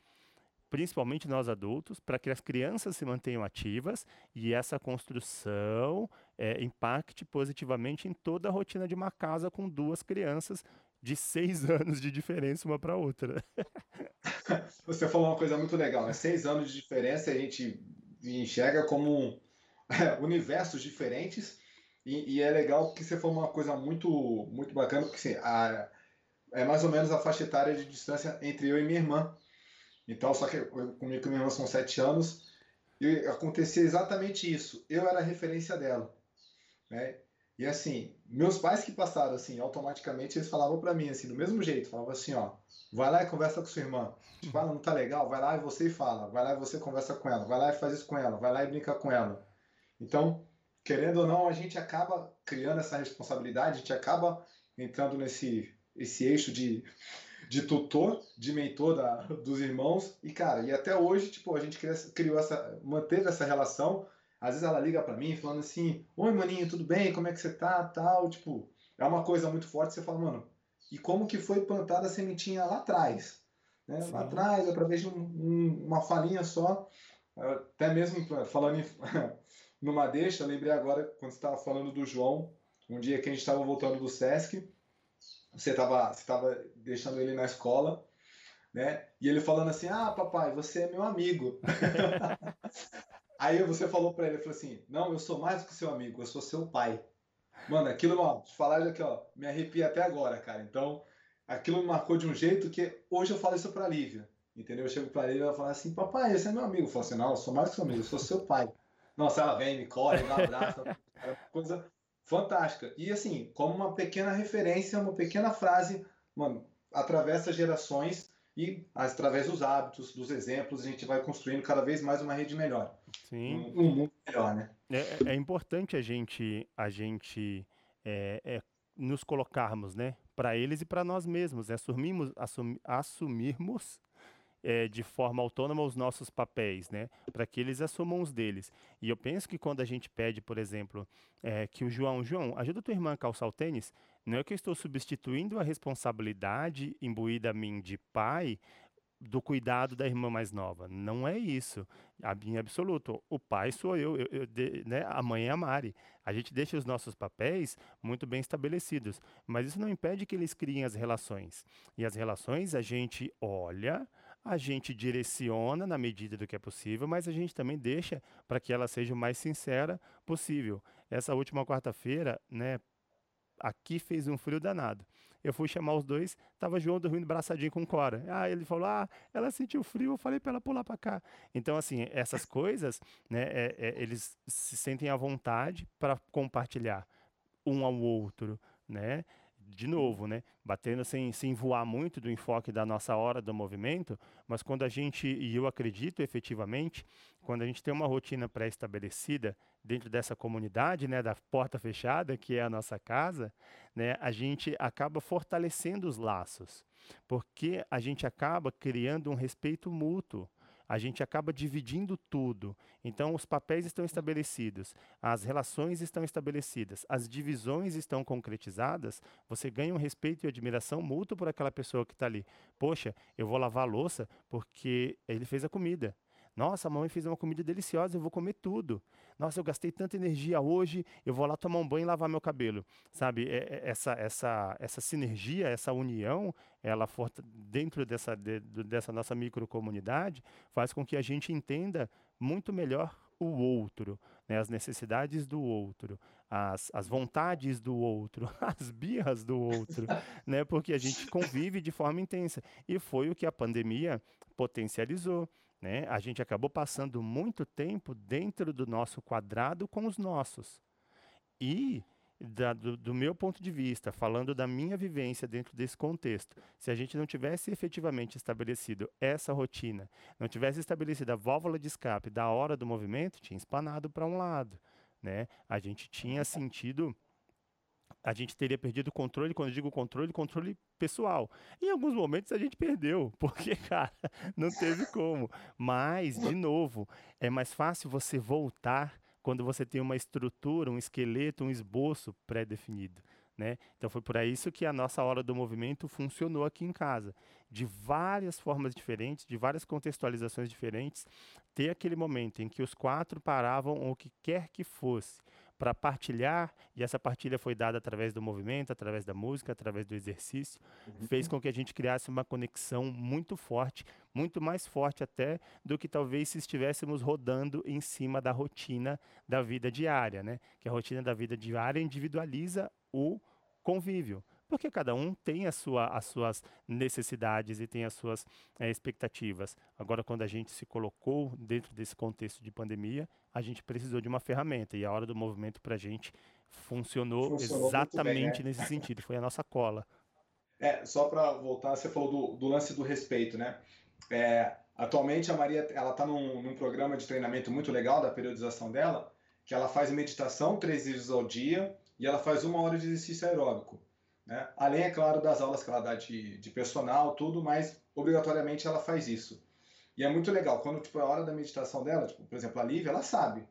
[SPEAKER 1] principalmente nós adultos, para que as crianças se mantenham ativas e essa construção é, impacte positivamente em toda a rotina de uma casa com duas crianças de seis *laughs* anos de diferença uma para outra. *laughs*
[SPEAKER 2] Você falou uma coisa muito legal, né? Seis anos de diferença a gente enxerga como é, universos diferentes e, e, é legal que você falou uma coisa muito muito bacana porque assim, a, é mais ou menos a faixa etária de distância entre eu e minha irmã. Então, só que eu, comigo e minha irmã são sete anos, e acontecia exatamente isso. Eu era a referência dela. Né? E assim, meus pais que passaram assim, automaticamente eles falavam para mim assim, do mesmo jeito, falavam assim, ó, vai lá e conversa com sua irmã. Tipo, ah, não tá legal, vai lá e você fala, vai lá e você conversa com ela, vai lá e faz isso com ela, vai lá e brinca com ela. Então, querendo ou não, a gente acaba criando essa responsabilidade, a gente acaba entrando nesse esse eixo de de tutor, de mentor da, dos irmãos. E, cara, e até hoje, tipo, a gente criou essa, manteve essa relação. Às vezes ela liga para mim falando assim: Oi, maninho, tudo bem? Como é que você tá? Tal, tipo, é uma coisa muito forte. Você fala, mano, e como que foi plantada a sementinha lá atrás? Né? Lá atrás, através de um, um, uma falinha só. Até mesmo falando em, *laughs* numa deixa, lembrei agora, quando você estava falando do João, um dia que a gente estava voltando do Sesc, você estava você tava deixando ele na escola, né? E ele falando assim: Ah, papai, você é meu amigo. *laughs* Aí você falou para ele, falou assim: Não, eu sou mais do que seu amigo, eu sou seu pai. Mano, aquilo, ó, falar isso aqui, ó, me arrepia até agora, cara. Então, aquilo me marcou de um jeito que hoje eu falo isso pra Lívia. Entendeu? Eu chego pra Lívia e ela fala assim: Papai, esse é meu amigo. Eu falo assim: Não, eu sou mais do que seu amigo, eu sou seu pai. Nossa, ela vem, me corre, me abraça. *laughs* É uma coisa fantástica. E assim, como uma pequena referência, uma pequena frase, mano, atravessa gerações e através dos hábitos, dos exemplos, a gente vai construindo cada vez mais uma rede melhor.
[SPEAKER 1] Sim.
[SPEAKER 2] Um, um mundo melhor, né?
[SPEAKER 1] É, é importante a gente, a gente é, é, nos colocarmos, né, para eles e para nós mesmos, né, assumirmos, assum, assumirmos é, de forma autônoma os nossos papéis, né, para que eles assumam os deles. E eu penso que quando a gente pede, por exemplo, é, que o João, João, ajuda tua irmã a calçar o tênis, não é que eu estou substituindo a responsabilidade imbuída a mim de pai do cuidado da irmã mais nova. Não é isso. A absoluto. O pai sou eu, eu, eu de, né? a mãe é a Mari. A gente deixa os nossos papéis muito bem estabelecidos, mas isso não impede que eles criem as relações. E as relações a gente olha, a gente direciona na medida do que é possível, mas a gente também deixa para que ela seja o mais sincera possível. Essa última quarta-feira, né, aqui fez um frio danado. Eu fui chamar os dois, tava João dormindo braçadinho com Cora. Ah, ele falou: "Ah, ela sentiu frio", eu falei para ela pular para cá. Então assim, essas coisas, né, é, é, eles se sentem à vontade para compartilhar um ao outro, né? De novo, né, batendo sem, sem voar muito do enfoque da nossa hora do movimento, mas quando a gente, e eu acredito efetivamente, quando a gente tem uma rotina pré-estabelecida dentro dessa comunidade, né, da porta fechada, que é a nossa casa, né, a gente acaba fortalecendo os laços, porque a gente acaba criando um respeito mútuo a gente acaba dividindo tudo. Então, os papéis estão estabelecidos, as relações estão estabelecidas, as divisões estão concretizadas. Você ganha um respeito e admiração mútuo por aquela pessoa que está ali. Poxa, eu vou lavar a louça porque ele fez a comida. Nossa, a mamãe fez uma comida deliciosa, eu vou comer tudo. Nossa, eu gastei tanta energia hoje, eu vou lá tomar um banho e lavar meu cabelo. Sabe, é, é, essa, essa, essa sinergia, essa união, ela dentro dessa, de, dessa nossa microcomunidade, faz com que a gente entenda muito melhor o outro, né? as necessidades do outro, as, as vontades do outro, *laughs* as birras do outro, *laughs* né? porque a gente convive de forma intensa. E foi o que a pandemia potencializou. Né? A gente acabou passando muito tempo dentro do nosso quadrado com os nossos. E, da, do, do, meu ponto de vista, falando da minha vivência dentro desse contexto, se a gente não tivesse efetivamente estabelecido essa rotina, não tivesse estabelecido a válvula de escape da hora do movimento, tinha espanado para um lado. Né? A gente tinha sentido a gente teria perdido o controle, quando eu digo controle, controle pessoal. Em alguns momentos a gente perdeu, *laughs* porque, cara, não teve como. Mas, de novo, é mais fácil você voltar quando você tem uma estrutura, um esqueleto, um esboço pré-definido. Né? Então foi por isso que a nossa hora do movimento funcionou aqui em casa, de várias formas diferentes, de várias contextualizações diferentes, ter aquele momento em que os quatro paravam o que quer que fosse para partilhar, e essa partilha foi dada através do movimento, através da música, através do exercício, uhum. fez com que a gente criasse uma conexão muito forte, muito mais forte até do que talvez se estivéssemos rodando em cima da rotina da vida diária, né? Que a rotina da vida diária individualiza o convívio porque cada um tem a sua, as suas necessidades e tem as suas é, expectativas. Agora, quando a gente se colocou dentro desse contexto de pandemia, a gente precisou de uma ferramenta e a hora do movimento para a gente funcionou, funcionou exatamente bem, né? nesse sentido, foi a nossa cola.
[SPEAKER 2] É, só para voltar, você falou do, do, lance do respeito, né? É, atualmente a Maria ela está num, num programa de treinamento muito legal da periodização dela, que ela faz meditação três vezes ao dia e ela faz uma hora de exercício aeróbico. Né? Além, é claro, das aulas que ela dá de, de personal, tudo, mas obrigatoriamente ela faz isso. E é muito legal, quando tipo, é a hora da meditação dela, tipo, por exemplo, a Lívia, ela sabe.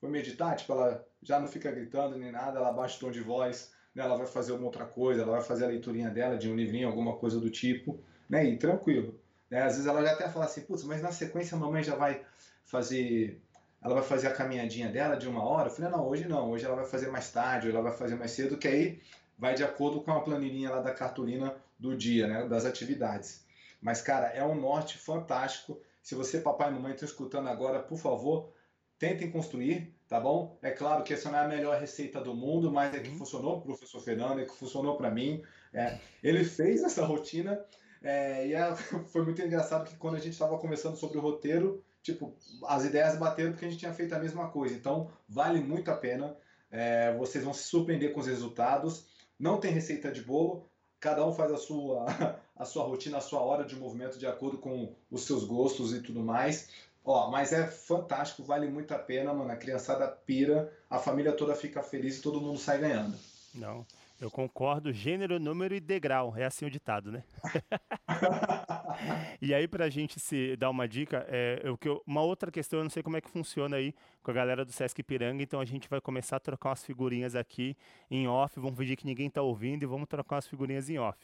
[SPEAKER 2] Foi meditar, tipo, ela já não fica gritando nem nada, ela baixa o tom de voz, né? ela vai fazer alguma outra coisa, ela vai fazer a leiturinha dela de um livrinho, alguma coisa do tipo, né? E tranquilo. Né? Às vezes ela já até fala assim, putz, mas na sequência a mamãe já vai fazer ela vai fazer a caminhadinha dela de uma hora. Eu falei, não, hoje não, hoje ela vai fazer mais tarde, ela vai fazer mais cedo, que aí vai de acordo com a planilhinha lá da cartolina do dia, né, das atividades. Mas, cara, é um norte fantástico. Se você, papai e mamãe, estão escutando agora, por favor, tentem construir, tá bom? É claro que essa não é a melhor receita do mundo, mas é que uhum. funcionou para o professor Fernando, é que funcionou para mim. É, ele fez essa rotina é, e é, *laughs* foi muito engraçado que quando a gente estava conversando sobre o roteiro, tipo, as ideias bateram porque a gente tinha feito a mesma coisa. Então, vale muito a pena. É, vocês vão se surpreender com os resultados. Não tem receita de bolo, cada um faz a sua, *laughs* a sua rotina, a sua hora de movimento de acordo com os seus gostos e tudo mais. Ó, mas é fantástico, vale muito a pena, mano. A criançada pira, a família toda fica feliz e todo mundo sai ganhando.
[SPEAKER 1] Não. Eu concordo, gênero, número e degrau. É assim o ditado, né? *laughs* e aí, para a gente se dar uma dica, é, eu, que eu, uma outra questão, eu não sei como é que funciona aí com a galera do Sesc Piranga, então a gente vai começar a trocar umas figurinhas aqui em off, vamos fingir que ninguém está ouvindo e vamos trocar umas figurinhas em off.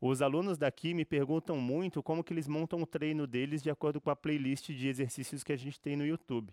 [SPEAKER 1] Os alunos daqui me perguntam muito como que eles montam o treino deles de acordo com a playlist de exercícios que a gente tem no YouTube.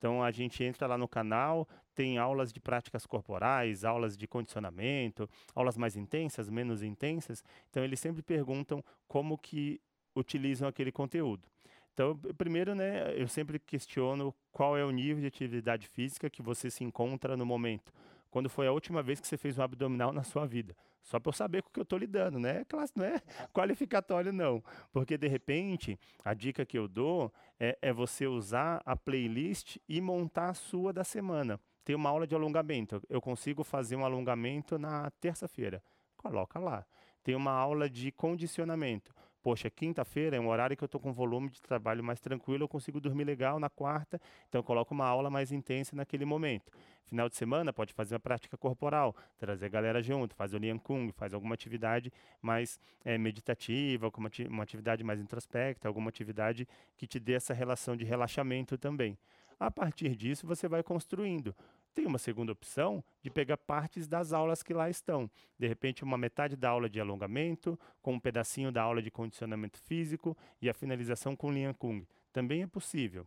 [SPEAKER 1] Então a gente entra lá no canal, tem aulas de práticas corporais, aulas de condicionamento, aulas mais intensas, menos intensas. Então eles sempre perguntam como que utilizam aquele conteúdo. Então, primeiro, né, eu sempre questiono qual é o nível de atividade física que você se encontra no momento quando foi a última vez que você fez um abdominal na sua vida. Só para eu saber com o que eu estou lidando, né? Classe não é *laughs* qualificatório, não. Porque, de repente, a dica que eu dou é, é você usar a playlist e montar a sua da semana. Tem uma aula de alongamento. Eu consigo fazer um alongamento na terça-feira. Coloca lá. Tem uma aula de condicionamento poxa, quinta-feira é um horário que eu estou com volume de trabalho mais tranquilo, eu consigo dormir legal na quarta, então eu coloco uma aula mais intensa naquele momento. Final de semana pode fazer uma prática corporal, trazer a galera junto, faz o Lian Kung, faz alguma atividade mais é, meditativa, uma, uma atividade mais introspecta, alguma atividade que te dê essa relação de relaxamento também. A partir disso, você vai construindo. Tem uma segunda opção de pegar partes das aulas que lá estão. De repente, uma metade da aula de alongamento, com um pedacinho da aula de condicionamento físico e a finalização com linha Kung. Também é possível.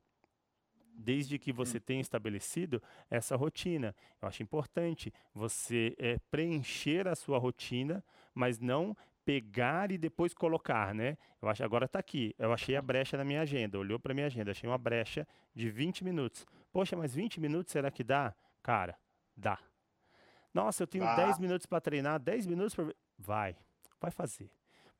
[SPEAKER 1] Desde que você tenha estabelecido essa rotina. Eu acho importante você é, preencher a sua rotina, mas não pegar e depois colocar, né? Eu acho agora está aqui. Eu achei a brecha na minha agenda. Olhou para minha agenda, achei uma brecha de 20 minutos. Poxa, mas 20 minutos será que dá? Cara, dá. Nossa, eu tenho ah. 10 minutos para treinar, 10 minutos para. Vai, vai fazer.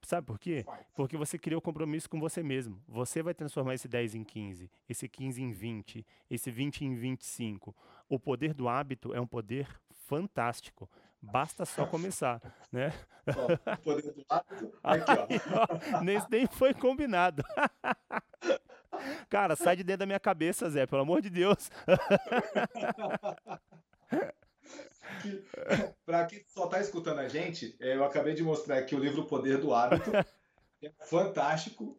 [SPEAKER 1] Sabe por quê? Porque você criou compromisso com você mesmo. Você vai transformar esse 10 em 15, esse 15 em 20, esse 20 em 25. O poder do hábito é um poder fantástico. Basta só começar, né?
[SPEAKER 2] Ó, o poder do hábito. Aqui,
[SPEAKER 1] ó. nem, nem foi combinado. Cara, sai de dentro da minha cabeça, Zé, pelo amor de Deus.
[SPEAKER 2] Para quem só está escutando a gente, é, eu acabei de mostrar aqui o livro Poder do Hábito. É fantástico.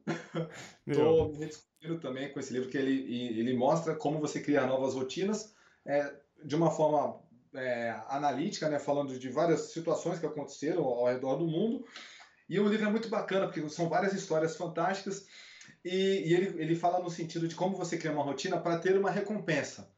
[SPEAKER 2] Estou me redescobrindo também com esse livro, que ele, ele mostra como você criar novas rotinas é, de uma forma é, analítica, né, falando de várias situações que aconteceram ao redor do mundo. E o livro é muito bacana, porque são várias histórias fantásticas e, e ele, ele fala no sentido de como você cria uma rotina para ter uma recompensa.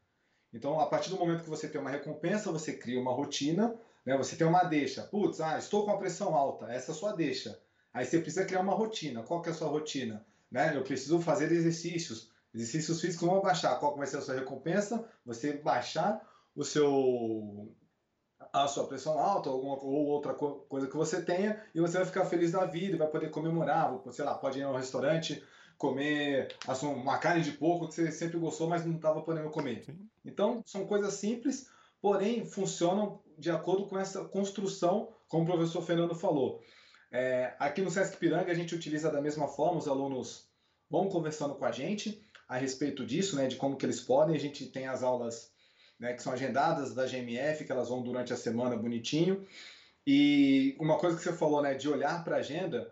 [SPEAKER 2] Então, a partir do momento que você tem uma recompensa, você cria uma rotina, né? você tem uma deixa. Putz, ah, estou com a pressão alta, essa é a sua deixa. Aí você precisa criar uma rotina. Qual que é a sua rotina? Né? Eu preciso fazer exercícios. Exercícios físicos vão baixar. Qual vai ser a sua recompensa? Você baixar o seu a sua pressão alta ou, ou outra co coisa que você tenha e você vai ficar feliz da vida vai poder comemorar, sei lá, pode ir ao restaurante, comer assim, uma carne de porco que você sempre gostou, mas não estava podendo comer. Sim. Então, são coisas simples, porém funcionam de acordo com essa construção, como o professor Fernando falou. É, aqui no Sesc Piranga a gente utiliza da mesma forma, os alunos vão conversando com a gente a respeito disso, né, de como que eles podem. A gente tem as aulas né, que são agendadas da GMF, que elas vão durante a semana bonitinho. E uma coisa que você falou, né, de olhar para a agenda,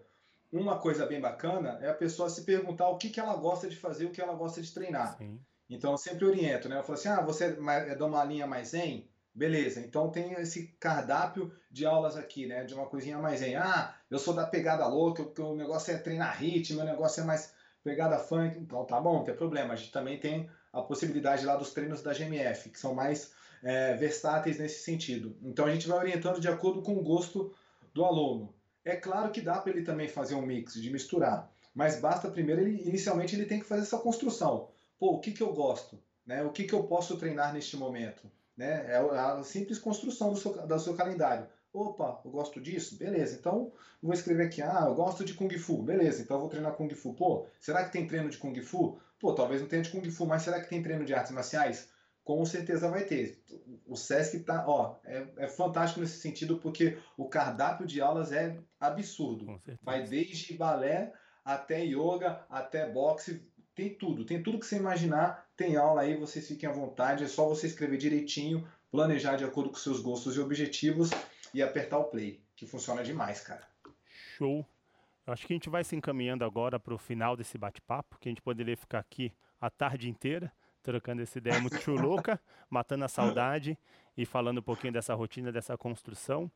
[SPEAKER 2] uma coisa bem bacana é a pessoa se perguntar o que, que ela gosta de fazer, o que ela gosta de treinar. Sim. Então eu sempre oriento, né? Eu falo assim: ah, você é, de uma linha mais zen? Beleza, então tem esse cardápio de aulas aqui, né? De uma coisinha mais zen. Ah, eu sou da pegada louca, o, o negócio é treinar ritmo, o negócio é mais pegada funk. Então tá bom, não tem problema. A gente também tem a possibilidade lá dos treinos da GMF, que são mais é, versáteis nesse sentido. Então a gente vai orientando de acordo com o gosto do aluno. É claro que dá para ele também fazer um mix, de misturar, mas basta primeiro, ele, inicialmente, ele tem que fazer essa construção. Pô, o que, que eu gosto? Né? O que, que eu posso treinar neste momento? Né? É a simples construção do seu, do seu calendário. Opa, eu gosto disso? Beleza, então vou escrever aqui, ah, eu gosto de Kung Fu. Beleza, então eu vou treinar Kung Fu. Pô, será que tem treino de Kung Fu? Pô, talvez não tenha de Kung Fu, mas será que tem treino de artes marciais? com certeza vai ter. O SESC tá, ó, é, é, fantástico nesse sentido porque o cardápio de aulas é absurdo. Vai desde balé até yoga, até boxe, tem tudo, tem tudo que você imaginar, tem aula aí, vocês fiquem à vontade, é só você escrever direitinho, planejar de acordo com seus gostos e objetivos e apertar o play, que funciona demais, cara.
[SPEAKER 1] Show. Eu acho que a gente vai se encaminhando agora para o final desse bate-papo, que a gente poderia ficar aqui a tarde inteira trocando essa ideia muito louca, *laughs* matando a saudade e falando um pouquinho dessa rotina, dessa construção.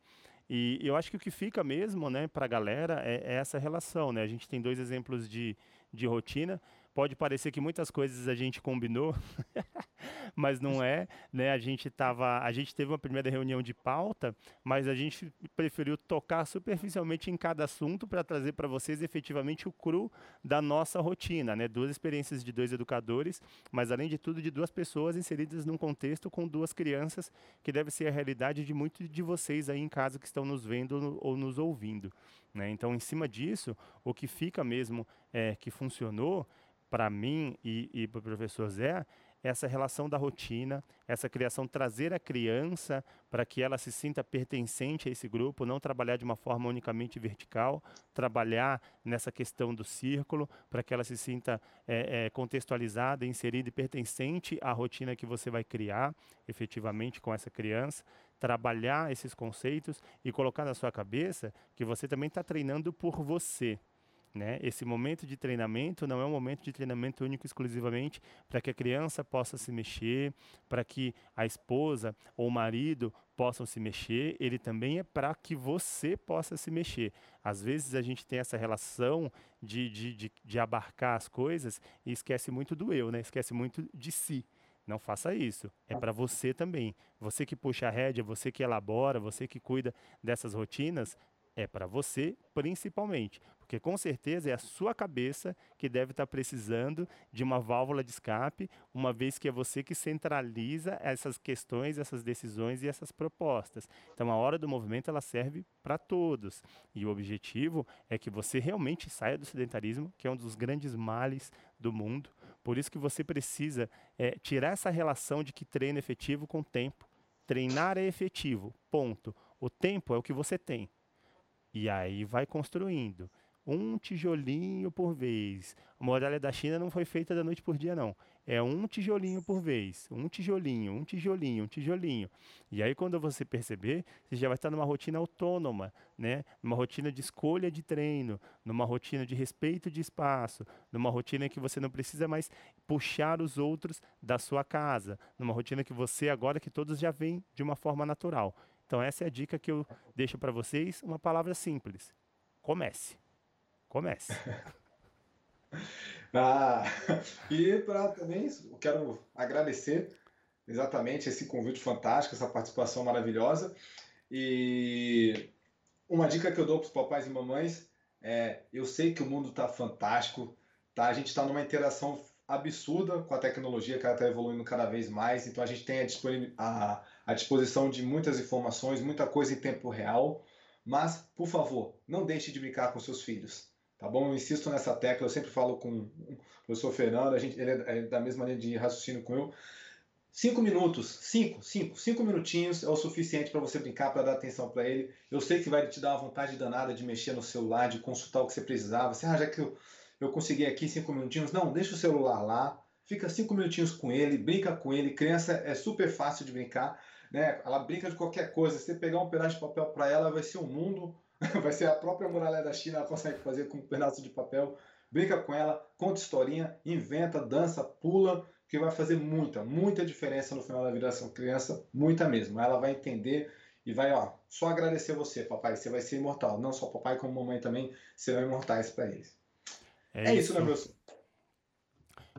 [SPEAKER 1] E eu acho que o que fica mesmo, né, para a galera é, é, essa relação, né? A gente tem dois exemplos de, de rotina Pode parecer que muitas coisas a gente combinou, *laughs* mas não é, né? A gente tava, a gente teve uma primeira reunião de pauta, mas a gente preferiu tocar superficialmente em cada assunto para trazer para vocês efetivamente o cru da nossa rotina, né? Duas experiências de dois educadores, mas além de tudo de duas pessoas inseridas num contexto com duas crianças, que deve ser a realidade de muitos de vocês aí em casa que estão nos vendo ou nos ouvindo, né? Então, em cima disso, o que fica mesmo é que funcionou para mim e, e para o professor Zé, essa relação da rotina, essa criação, trazer a criança para que ela se sinta pertencente a esse grupo, não trabalhar de uma forma unicamente vertical, trabalhar nessa questão do círculo, para que ela se sinta é, é, contextualizada, inserida e pertencente à rotina que você vai criar efetivamente com essa criança, trabalhar esses conceitos e colocar na sua cabeça que você também está treinando por você. Né? Esse momento de treinamento não é um momento de treinamento único exclusivamente para que a criança possa se mexer, para que a esposa ou o marido possam se mexer, ele também é para que você possa se mexer. Às vezes a gente tem essa relação de, de, de, de abarcar as coisas e esquece muito do eu, né? esquece muito de si. Não faça isso. É para você também. Você que puxa a rédea, você que elabora, você que cuida dessas rotinas, é para você principalmente. Porque com certeza é a sua cabeça que deve estar tá precisando de uma válvula de escape, uma vez que é você que centraliza essas questões, essas decisões e essas propostas. Então a hora do movimento ela serve para todos. E o objetivo é que você realmente saia do sedentarismo, que é um dos grandes males do mundo. Por isso que você precisa é, tirar essa relação de que treino é efetivo com tempo. Treinar é efetivo, ponto. O tempo é o que você tem. E aí vai construindo um tijolinho por vez. A muralha da China não foi feita da noite por dia, não. É um tijolinho por vez, um tijolinho, um tijolinho, um tijolinho. E aí, quando você perceber, você já vai estar numa rotina autônoma, né? Numa rotina de escolha de treino, numa rotina de respeito de espaço, numa rotina que você não precisa mais puxar os outros da sua casa, numa rotina que você, agora que todos já vêm de uma forma natural. Então, essa é a dica que eu deixo para vocês, uma palavra simples: comece. Comece. *laughs*
[SPEAKER 2] ah, *laughs* e para também, quero agradecer exatamente esse convite fantástico, essa participação maravilhosa. E uma dica que eu dou para os papais e mamães é: eu sei que o mundo está fantástico, tá? A gente está numa interação absurda com a tecnologia, que ela está evoluindo cada vez mais, então a gente tem a, a disposição de muitas informações, muita coisa em tempo real. Mas, por favor, não deixe de brincar com seus filhos. Tá bom? Eu insisto nessa tecla, eu sempre falo com o professor Fernando, a gente, ele é, é da mesma linha de raciocínio com eu. Cinco minutos, cinco, cinco, cinco minutinhos é o suficiente para você brincar, para dar atenção para ele. Eu sei que vai te dar uma vontade danada de mexer no celular, de consultar o que você precisava. Você, ah, já que eu, eu consegui aqui cinco minutinhos, não, deixa o celular lá, fica cinco minutinhos com ele, brinca com ele. Criança é super fácil de brincar, né? Ela brinca de qualquer coisa. Se você pegar um pedaço de papel para ela, vai ser um mundo *laughs* vai ser a própria muralha da China, ela consegue fazer com um pedaço de papel. Brinca com ela, conta historinha, inventa, dança, pula, que vai fazer muita, muita diferença no final da vida dessa criança, muita mesmo. Ela vai entender e vai, ó, só agradecer você, papai, você vai ser imortal. Não só papai, como mamãe também serão imortais para eles. É, é isso, isso, né, meu senhor?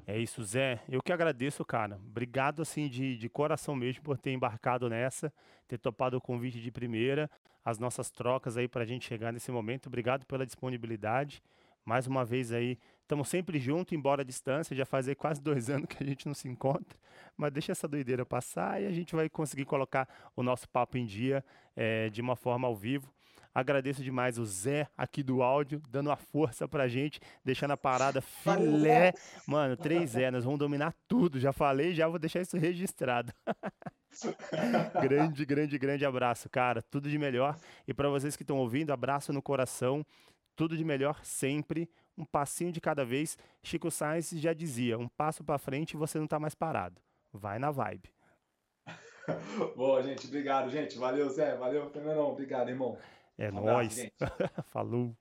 [SPEAKER 1] É isso, Zé. Eu que agradeço, cara. Obrigado, assim, de, de coração mesmo por ter embarcado nessa, ter topado o convite de primeira, as nossas trocas aí para a gente chegar nesse momento. Obrigado pela disponibilidade. Mais uma vez aí, estamos sempre juntos, embora a distância, já faz quase dois anos que a gente não se encontra, mas deixa essa doideira passar e a gente vai conseguir colocar o nosso papo em dia é, de uma forma ao vivo. Agradeço demais o Zé aqui do áudio, dando uma força pra gente, deixando a parada filé. Mano, três Zé, nós vamos dominar tudo. Já falei, já vou deixar isso registrado. *laughs* grande, grande, grande abraço, cara. Tudo de melhor. E para vocês que estão ouvindo, abraço no coração. Tudo de melhor sempre. Um passinho de cada vez. Chico Sainz já dizia: um passo para frente e você não tá mais parado. Vai na vibe. *laughs*
[SPEAKER 2] Boa, gente. Obrigado, gente. Valeu, Zé. Valeu, Fernandão. Obrigado, irmão.
[SPEAKER 1] É nóis. *laughs* Falou.